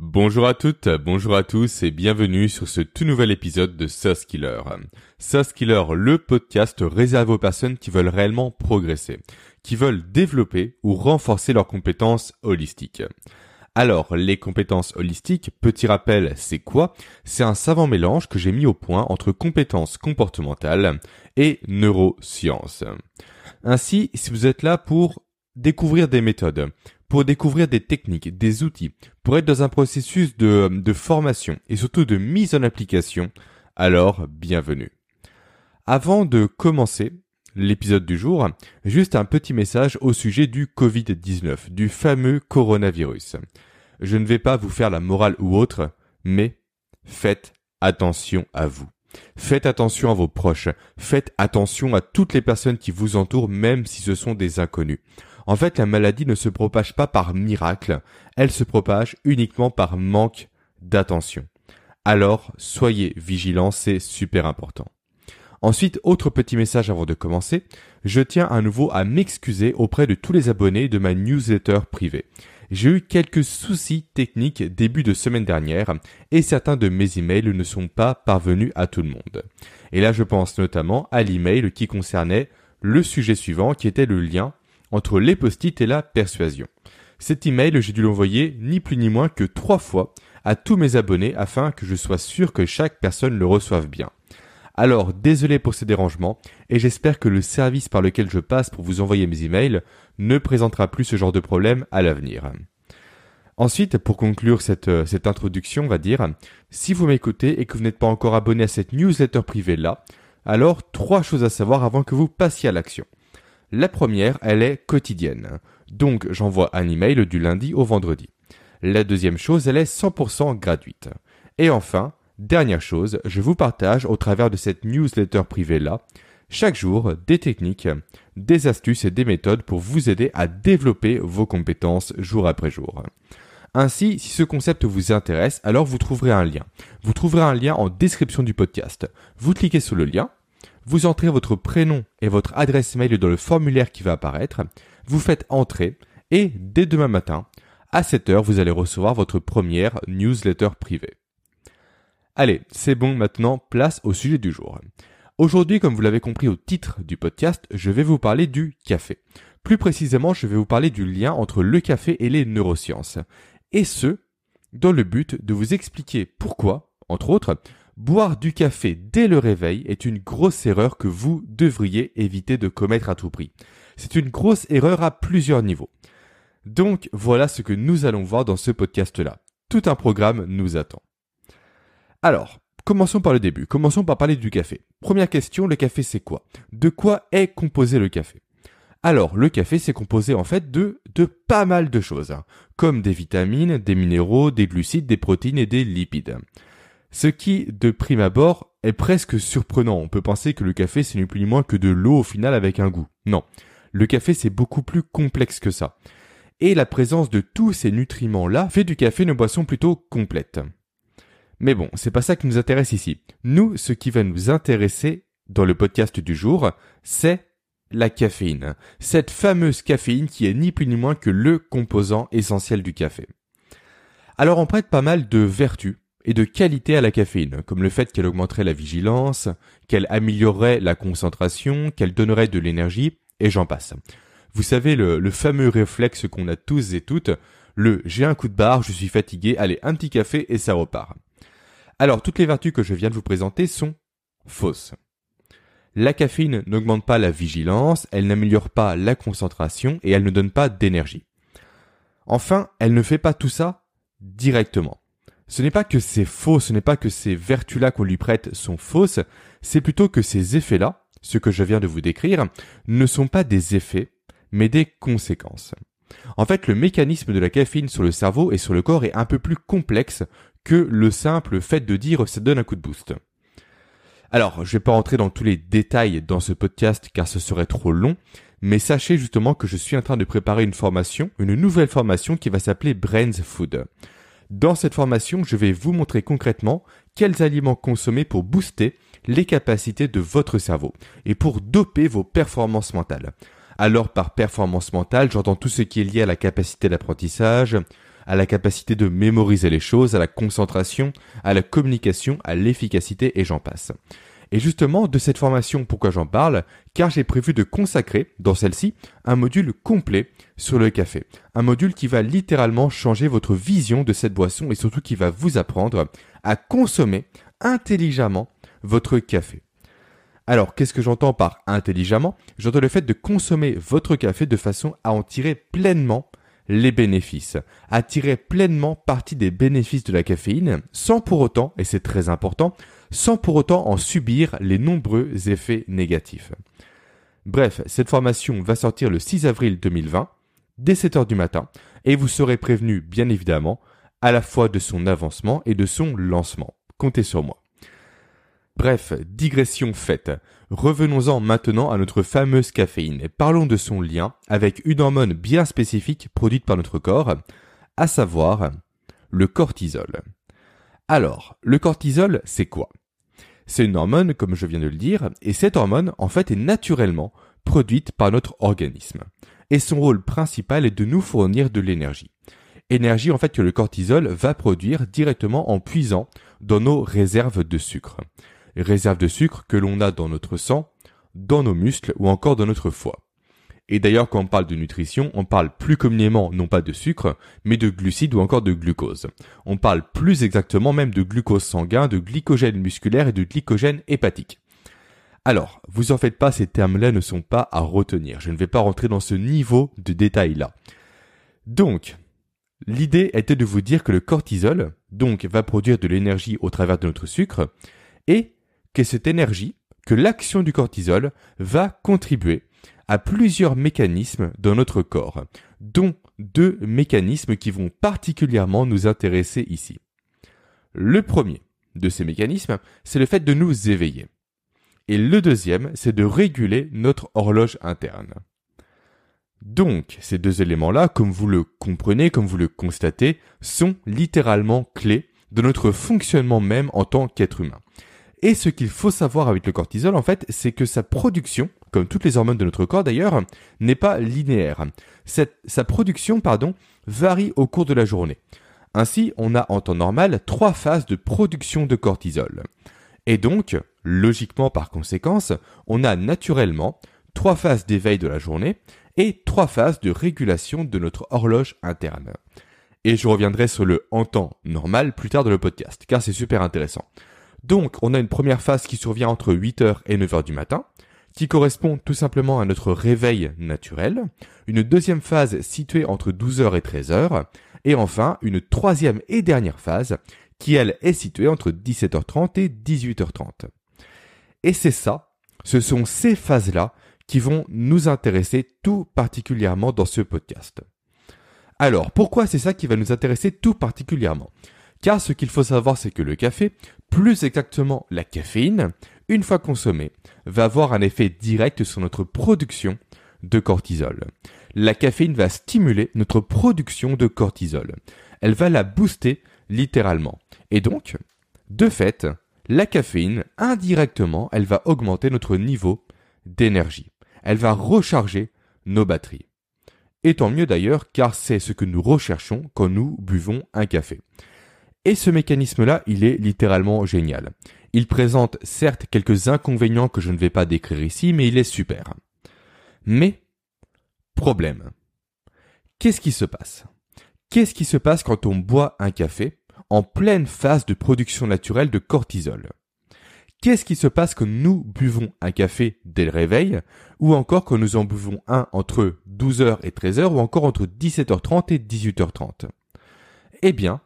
Bonjour à toutes, bonjour à tous et bienvenue sur ce tout nouvel épisode de Sauce Killer. Sauce Killer, le podcast réservé aux personnes qui veulent réellement progresser, qui veulent développer ou renforcer leurs compétences holistiques. Alors, les compétences holistiques, petit rappel, c'est quoi? C'est un savant mélange que j'ai mis au point entre compétences comportementales et neurosciences. Ainsi, si vous êtes là pour découvrir des méthodes, pour découvrir des techniques, des outils, pour être dans un processus de, formation et surtout de mise en application, alors bienvenue. Avant de commencer l'épisode du jour, juste un petit message au sujet du Covid-19, du fameux coronavirus. Je ne vais pas vous faire la morale ou autre, mais faites attention à vous. Faites attention à vos proches. Faites attention à toutes les personnes qui vous entourent, même si ce sont des inconnus. En fait, la maladie ne se propage pas par miracle, elle se propage uniquement par manque d'attention. Alors, soyez vigilants, c'est super important. Ensuite, autre petit message avant de commencer, je tiens à nouveau à m'excuser auprès de tous les abonnés de ma newsletter privée. J'ai eu quelques soucis techniques début de semaine dernière et certains de mes emails ne sont pas parvenus à tout le monde. Et là, je pense notamment à l'email qui concernait le sujet suivant qui était le lien entre les et la persuasion. Cet email, j'ai dû l'envoyer ni plus ni moins que trois fois à tous mes abonnés afin que je sois sûr que chaque personne le reçoive bien. Alors, désolé pour ces dérangements, et j'espère que le service par lequel je passe pour vous envoyer mes emails ne présentera plus ce genre de problème à l'avenir. Ensuite, pour conclure cette, cette introduction, on va dire, si vous m'écoutez et que vous n'êtes pas encore abonné à cette newsletter privée là, alors trois choses à savoir avant que vous passiez à l'action. La première, elle est quotidienne. Donc j'envoie un email du lundi au vendredi. La deuxième chose, elle est 100% gratuite. Et enfin, dernière chose, je vous partage au travers de cette newsletter privée là, chaque jour des techniques, des astuces et des méthodes pour vous aider à développer vos compétences jour après jour. Ainsi, si ce concept vous intéresse, alors vous trouverez un lien. Vous trouverez un lien en description du podcast. Vous cliquez sur le lien, vous entrez votre prénom et votre adresse mail dans le formulaire qui va apparaître, vous faites entrer et dès demain matin, à 7h, vous allez recevoir votre première newsletter privée. Allez, c'est bon maintenant, place au sujet du jour. Aujourd'hui, comme vous l'avez compris au titre du podcast, je vais vous parler du café. Plus précisément, je vais vous parler du lien entre le café et les neurosciences. Et ce, dans le but de vous expliquer pourquoi, entre autres, Boire du café dès le réveil est une grosse erreur que vous devriez éviter de commettre à tout prix. C'est une grosse erreur à plusieurs niveaux. Donc voilà ce que nous allons voir dans ce podcast-là. Tout un programme nous attend. Alors, commençons par le début. Commençons par parler du café. Première question, le café c'est quoi? De quoi est composé le café? Alors, le café, c'est composé en fait de, de pas mal de choses, hein. comme des vitamines, des minéraux, des glucides, des protéines et des lipides. Ce qui, de prime abord, est presque surprenant. On peut penser que le café c'est ni plus ni moins que de l'eau au final avec un goût. Non. Le café c'est beaucoup plus complexe que ça. Et la présence de tous ces nutriments-là fait du café une boisson plutôt complète. Mais bon, c'est pas ça qui nous intéresse ici. Nous, ce qui va nous intéresser dans le podcast du jour, c'est la caféine. Cette fameuse caféine qui est ni plus ni moins que le composant essentiel du café. Alors on prête pas mal de vertus et de qualité à la caféine, comme le fait qu'elle augmenterait la vigilance, qu'elle améliorerait la concentration, qu'elle donnerait de l'énergie, et j'en passe. Vous savez, le, fameux réflexe qu'on a tous et toutes, le j'ai un coup de barre, je suis fatigué, allez, un petit café et ça repart. Alors, toutes les vertus que je viens de vous présenter sont fausses. La caféine n'augmente pas la vigilance, elle n'améliore pas la concentration et elle ne donne pas d'énergie. Enfin, elle ne fait pas tout ça directement ce n'est pas que c'est faux, ce n'est pas que ces vertus-là qu'on lui prête sont fausses, c'est plutôt que ces effets-là, ce que je viens de vous décrire, ne sont pas des effets, mais des conséquences. En fait, le mécanisme de la caféine sur le cerveau et sur le corps est un peu plus complexe que le simple fait de dire ça donne un coup de boost. Alors, je vais pas rentrer dans tous les détails dans ce podcast car ce serait trop long, mais sachez justement que je suis en train de préparer une formation, une nouvelle formation qui va s'appeler Brains Food. Dans cette formation, je vais vous montrer concrètement quels aliments consommer pour booster les capacités de votre cerveau et pour doper vos performances mentales. Alors par performance mentale, j'entends tout ce qui est lié à la capacité d'apprentissage, à la capacité de mémoriser les choses, à la concentration, à la communication, à l'efficacité et j'en passe. Et justement, de cette formation, pourquoi j'en parle? Car j'ai prévu de consacrer, dans celle-ci, un module complet sur le café. Un module qui va littéralement changer votre vision de cette boisson et surtout qui va vous apprendre à consommer intelligemment votre café. Alors, qu'est-ce que j'entends par intelligemment? J'entends le fait de consommer votre café de façon à en tirer pleinement les bénéfices, à tirer pleinement partie des bénéfices de la caféine, sans pour autant, et c'est très important, sans pour autant en subir les nombreux effets négatifs. Bref, cette formation va sortir le 6 avril 2020, dès 7h du matin, et vous serez prévenu, bien évidemment, à la fois de son avancement et de son lancement. Comptez sur moi. Bref, digression faite. Revenons-en maintenant à notre fameuse caféine et parlons de son lien avec une hormone bien spécifique produite par notre corps, à savoir le cortisol. Alors, le cortisol, c'est quoi? C'est une hormone, comme je viens de le dire, et cette hormone, en fait, est naturellement produite par notre organisme. Et son rôle principal est de nous fournir de l'énergie. Énergie, en fait, que le cortisol va produire directement en puisant dans nos réserves de sucre réserves de sucre que l'on a dans notre sang, dans nos muscles ou encore dans notre foie. Et d'ailleurs, quand on parle de nutrition, on parle plus communément non pas de sucre, mais de glucides ou encore de glucose. On parle plus exactement même de glucose sanguin, de glycogène musculaire et de glycogène hépatique. Alors, vous en faites pas, ces termes-là ne sont pas à retenir. Je ne vais pas rentrer dans ce niveau de détail-là. Donc, l'idée était de vous dire que le cortisol, donc, va produire de l'énergie au travers de notre sucre, et que cette énergie, que l'action du cortisol va contribuer à plusieurs mécanismes dans notre corps, dont deux mécanismes qui vont particulièrement nous intéresser ici. Le premier de ces mécanismes, c'est le fait de nous éveiller. Et le deuxième, c'est de réguler notre horloge interne. Donc, ces deux éléments-là, comme vous le comprenez, comme vous le constatez, sont littéralement clés de notre fonctionnement même en tant qu'être humain. Et ce qu'il faut savoir avec le cortisol, en fait, c'est que sa production, comme toutes les hormones de notre corps d'ailleurs, n'est pas linéaire. sa production, pardon, varie au cours de la journée. Ainsi, on a en temps normal trois phases de production de cortisol. Et donc, logiquement par conséquence, on a naturellement trois phases d'éveil de la journée et trois phases de régulation de notre horloge interne. Et je reviendrai sur le en temps normal plus tard dans le podcast, car c'est super intéressant. Donc, on a une première phase qui survient entre 8h et 9h du matin, qui correspond tout simplement à notre réveil naturel, une deuxième phase située entre 12h et 13h, et enfin une troisième et dernière phase qui elle est située entre 17h30 et 18h30. Et c'est ça, ce sont ces phases-là qui vont nous intéresser tout particulièrement dans ce podcast. Alors, pourquoi c'est ça qui va nous intéresser tout particulièrement? Car ce qu'il faut savoir, c'est que le café, plus exactement la caféine, une fois consommée, va avoir un effet direct sur notre production de cortisol. La caféine va stimuler notre production de cortisol. Elle va la booster littéralement. Et donc, de fait, la caféine, indirectement, elle va augmenter notre niveau d'énergie. Elle va recharger nos batteries. Et tant mieux d'ailleurs, car c'est ce que nous recherchons quand nous buvons un café. Et ce mécanisme-là, il est littéralement génial. Il présente certes quelques inconvénients que je ne vais pas décrire ici, mais il est super. Mais, problème. Qu'est-ce qui se passe? Qu'est-ce qui se passe quand on boit un café en pleine phase de production naturelle de cortisol? Qu'est-ce qui se passe quand nous buvons un café dès le réveil, ou encore quand nous en buvons un entre 12h et 13h, ou encore entre 17h30 et 18h30 Eh bien,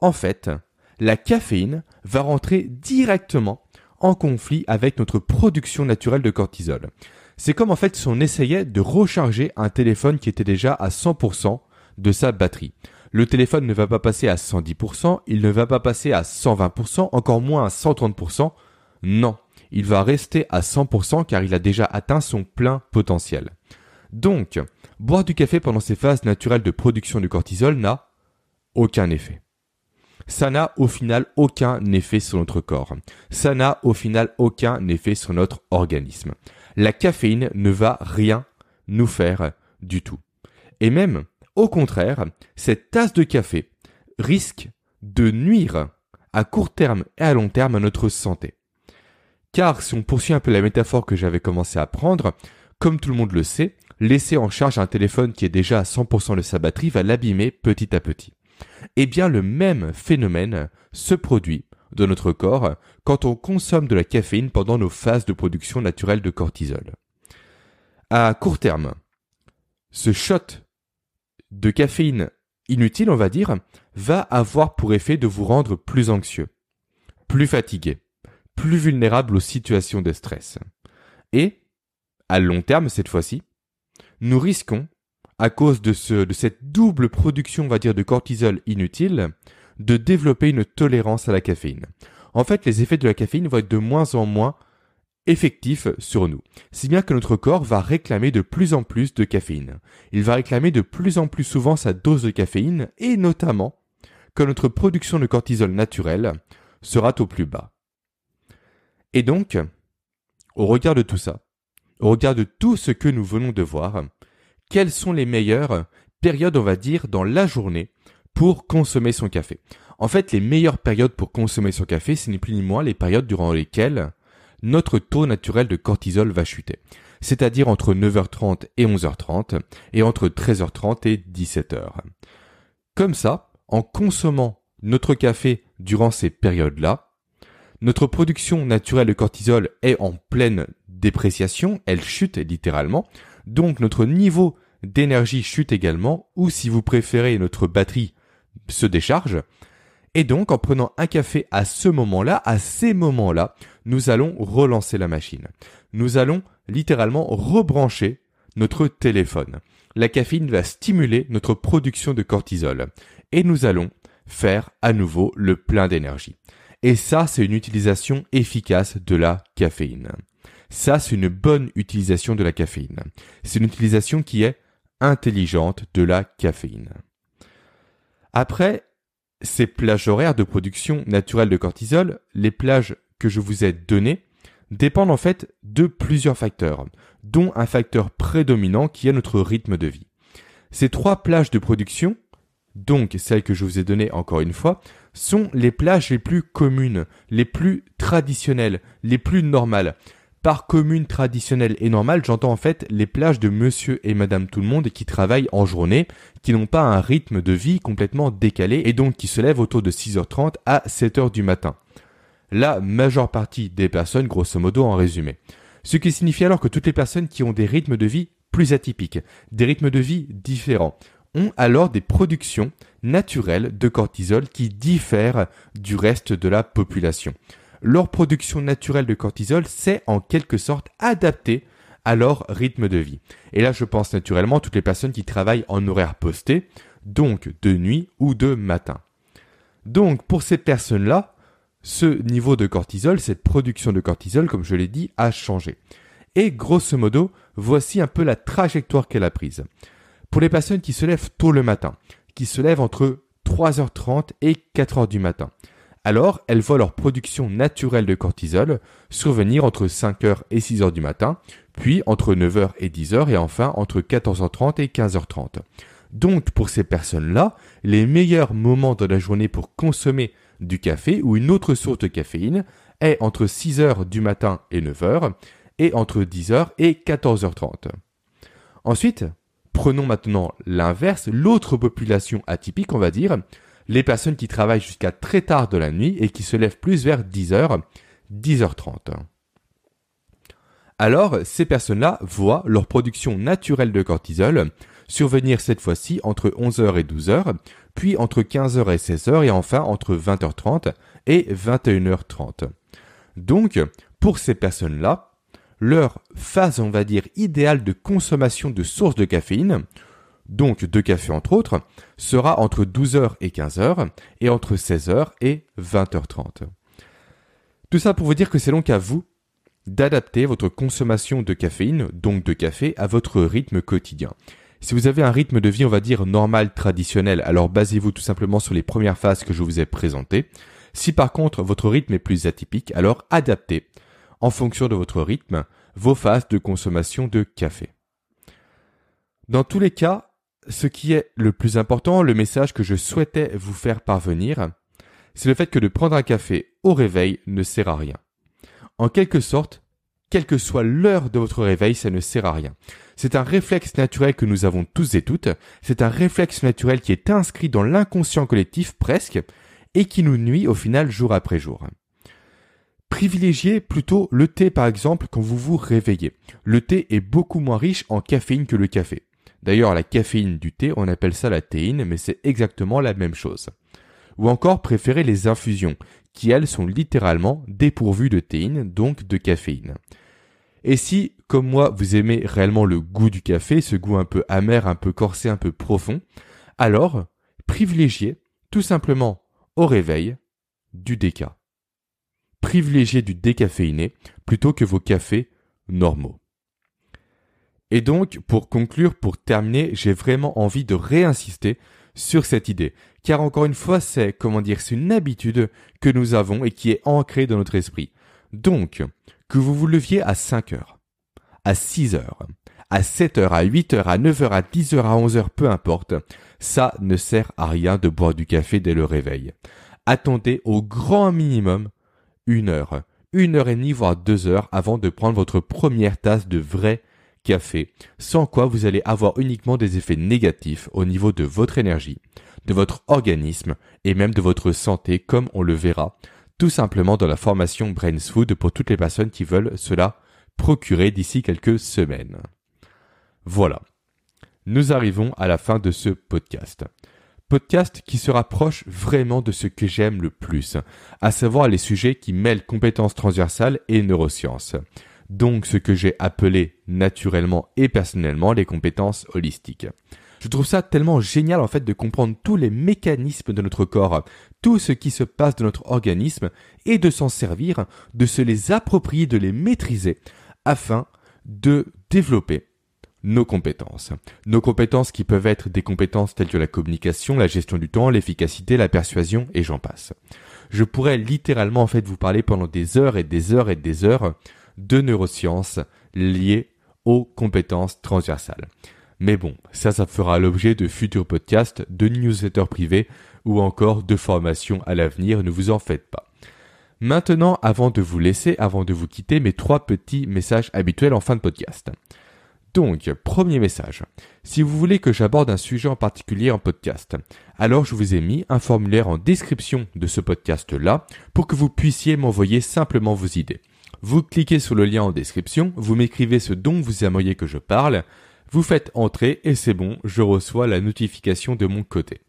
en fait, la caféine va rentrer directement en conflit avec notre production naturelle de cortisol. C'est comme en fait si on essayait de recharger un téléphone qui était déjà à 100% de sa batterie. Le téléphone ne va pas passer à 110%, il ne va pas passer à 120%, encore moins à 130%. Non, il va rester à 100% car il a déjà atteint son plein potentiel. Donc, boire du café pendant ces phases naturelles de production du cortisol n'a aucun effet ça n'a au final aucun effet sur notre corps. Ça n'a au final aucun effet sur notre organisme. La caféine ne va rien nous faire du tout. Et même, Au contraire, cette tasse de café risque de nuire à court terme et à long terme à notre santé. Car si on poursuit un peu la métaphore que j'avais commencé à prendre, comme tout le monde le sait, laisser en charge un téléphone qui est déjà à 100% de sa batterie va l'abîmer petit à petit. Eh bien, le même phénomène se produit dans notre corps quand on consomme de la caféine pendant nos phases de production naturelle de cortisol. À court terme, ce shot de caféine inutile, on va dire, va avoir pour effet de vous rendre plus anxieux, plus fatigué, plus vulnérable aux situations de stress. Et, à long terme cette fois-ci, nous risquons, à cause de, ce, de cette double production, on va dire, de cortisol inutile, de développer une tolérance à la caféine. En fait, les effets de la caféine vont être de moins en moins effectifs sur nous. Si bien que notre corps va réclamer de plus en plus de caféine. Il va réclamer de plus en plus souvent sa dose de caféine et notamment que notre production de cortisol naturel sera au plus bas. Et donc, au regard de tout ça, au regard de tout ce que nous venons de voir, quelles sont les meilleures périodes, on va dire, dans la journée pour consommer son café. En fait, les meilleures périodes pour consommer son café, ce n'est plus ni moins les périodes durant lesquelles notre taux naturel de cortisol va chuter. C'est-à-dire entre 9h30 et 11h30 et entre 13h30 et 17h. Comme ça, en consommant notre café durant ces périodes-là, notre production naturelle de cortisol est en pleine dépréciation, elle chute littéralement, donc notre niveau d'énergie chute également, ou si vous préférez notre batterie se décharge. Et donc, en prenant un café à ce moment-là, à ces moments-là, nous allons relancer la machine. Nous allons littéralement rebrancher notre téléphone. La caféine va stimuler notre production de cortisol. Et nous allons faire à nouveau le plein d'énergie. Et ça, c'est une utilisation efficace de la caféine. Ça, c'est une bonne utilisation de la caféine. C'est une utilisation qui est intelligente de la caféine. Après, ces plages horaires de production naturelle de cortisol, les plages que je vous ai données, dépendent en fait de plusieurs facteurs, dont un facteur prédominant qui est notre rythme de vie. Ces trois plages de production, donc celles que je vous ai données encore une fois, sont les plages les plus communes, les plus traditionnelles, les plus normales. Par commune traditionnelle et normale, j'entends en fait les plages de monsieur et madame tout le monde qui travaillent en journée, qui n'ont pas un rythme de vie complètement décalé et donc qui se lèvent autour de 6h30 à 7h du matin. La majeure partie des personnes, grosso modo en résumé. Ce qui signifie alors que toutes les personnes qui ont des rythmes de vie plus atypiques, des rythmes de vie différents, ont alors des productions naturelles de cortisol qui diffèrent du reste de la population leur production naturelle de cortisol s'est en quelque sorte adaptée à leur rythme de vie. Et là, je pense naturellement à toutes les personnes qui travaillent en horaire posté, donc de nuit ou de matin. Donc, pour ces personnes-là, ce niveau de cortisol, cette production de cortisol, comme je l'ai dit, a changé. Et grosso modo, voici un peu la trajectoire qu'elle a prise. Pour les personnes qui se lèvent tôt le matin, qui se lèvent entre 3h30 et 4h du matin, alors elles voient leur production naturelle de cortisol survenir entre 5h et 6h du matin, puis entre 9h et 10h et enfin entre 14h30 et 15h30. Donc pour ces personnes-là, les meilleurs moments de la journée pour consommer du café ou une autre source de caféine est entre 6h du matin et 9h et entre 10h et 14h30. Ensuite, prenons maintenant l'inverse, l'autre population atypique, on va dire, les personnes qui travaillent jusqu'à très tard de la nuit et qui se lèvent plus vers 10h, 10h30. Alors, ces personnes-là voient leur production naturelle de cortisol survenir cette fois-ci entre 11h et 12h, puis entre 15h et 16h et enfin entre 20h30 et 21h30. Donc, pour ces personnes-là, leur phase, on va dire, idéale de consommation de sources de caféine, donc de café entre autres, sera entre 12h et 15h et entre 16h et 20h30. Tout ça pour vous dire que c'est donc à vous d'adapter votre consommation de caféine, donc de café, à votre rythme quotidien. Si vous avez un rythme de vie, on va dire normal, traditionnel, alors basez-vous tout simplement sur les premières phases que je vous ai présentées. Si par contre votre rythme est plus atypique, alors adaptez, en fonction de votre rythme, vos phases de consommation de café. Dans tous les cas, ce qui est le plus important, le message que je souhaitais vous faire parvenir, c'est le fait que de prendre un café au réveil ne sert à rien. En quelque sorte, quelle que soit l'heure de votre réveil, ça ne sert à rien. C'est un réflexe naturel que nous avons tous et toutes, c'est un réflexe naturel qui est inscrit dans l'inconscient collectif presque, et qui nous nuit au final jour après jour. Privilégiez plutôt le thé par exemple quand vous vous réveillez. Le thé est beaucoup moins riche en caféine que le café. D'ailleurs, la caféine du thé, on appelle ça la théine, mais c'est exactement la même chose. Ou encore préférez les infusions, qui elles sont littéralement dépourvues de théine, donc de caféine. Et si, comme moi, vous aimez réellement le goût du café, ce goût un peu amer, un peu corsé, un peu profond, alors privilégiez tout simplement au réveil du déca. Privilégiez du décaféiné plutôt que vos cafés normaux. Et donc, pour conclure, pour terminer, j'ai vraiment envie de réinsister sur cette idée. Car encore une fois, c'est, comment dire, c'est une habitude que nous avons et qui est ancrée dans notre esprit. Donc, que vous vous leviez à 5 heures, à 6 heures, à 7 heures, à 8 heures, à 9 heures, à 10 heures, à 11 heures, peu importe, ça ne sert à rien de boire du café dès le réveil. Attendez au grand minimum une heure, une heure et demie, voire deux heures avant de prendre votre première tasse de vrai café, sans quoi vous allez avoir uniquement des effets négatifs au niveau de votre énergie, de votre organisme et même de votre santé comme on le verra tout simplement dans la formation Brains Food pour toutes les personnes qui veulent cela procurer d'ici quelques semaines. Voilà. Nous arrivons à la fin de ce podcast. Podcast qui se rapproche vraiment de ce que j'aime le plus, à savoir les sujets qui mêlent compétences transversales et neurosciences donc ce que j'ai appelé naturellement et personnellement les compétences holistiques. Je trouve ça tellement génial en fait de comprendre tous les mécanismes de notre corps, tout ce qui se passe dans notre organisme et de s'en servir, de se les approprier, de les maîtriser afin de développer nos compétences. Nos compétences qui peuvent être des compétences telles que la communication, la gestion du temps, l'efficacité, la persuasion et j'en passe. Je pourrais littéralement en fait vous parler pendant des heures et des heures et des heures de neurosciences liées aux compétences transversales. Mais bon, ça, ça fera l'objet de futurs podcasts, de newsletters privés ou encore de formations à l'avenir, ne vous en faites pas. Maintenant, avant de vous laisser, avant de vous quitter, mes trois petits messages habituels en fin de podcast. Donc, premier message. Si vous voulez que j'aborde un sujet en particulier en podcast, alors je vous ai mis un formulaire en description de ce podcast-là pour que vous puissiez m'envoyer simplement vos idées. Vous cliquez sur le lien en description, vous m'écrivez ce dont vous aimeriez que je parle, vous faites entrer et c'est bon, je reçois la notification de mon côté.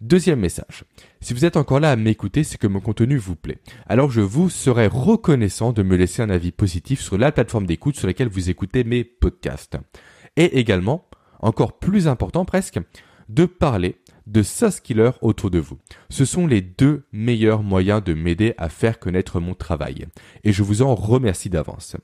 Deuxième message. Si vous êtes encore là à m'écouter, c'est que mon contenu vous plaît. Alors je vous serais reconnaissant de me laisser un avis positif sur la plateforme d'écoute sur laquelle vous écoutez mes podcasts. Et également, encore plus important presque, de parler de Killer autour de vous. Ce sont les deux meilleurs moyens de m'aider à faire connaître mon travail. Et je vous en remercie d'avance.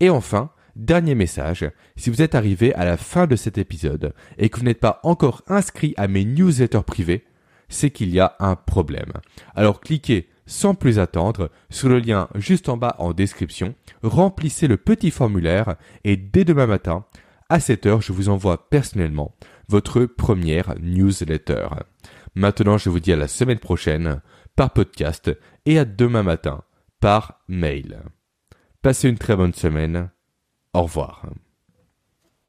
Et enfin, dernier message, si vous êtes arrivé à la fin de cet épisode et que vous n'êtes pas encore inscrit à mes newsletters privés, c'est qu'il y a un problème. Alors cliquez sans plus attendre sur le lien juste en bas en description, remplissez le petit formulaire et dès demain matin, à 7 heure, je vous envoie personnellement votre première newsletter. Maintenant, je vous dis à la semaine prochaine par podcast et à demain matin par mail. Passez une très bonne semaine. Au revoir.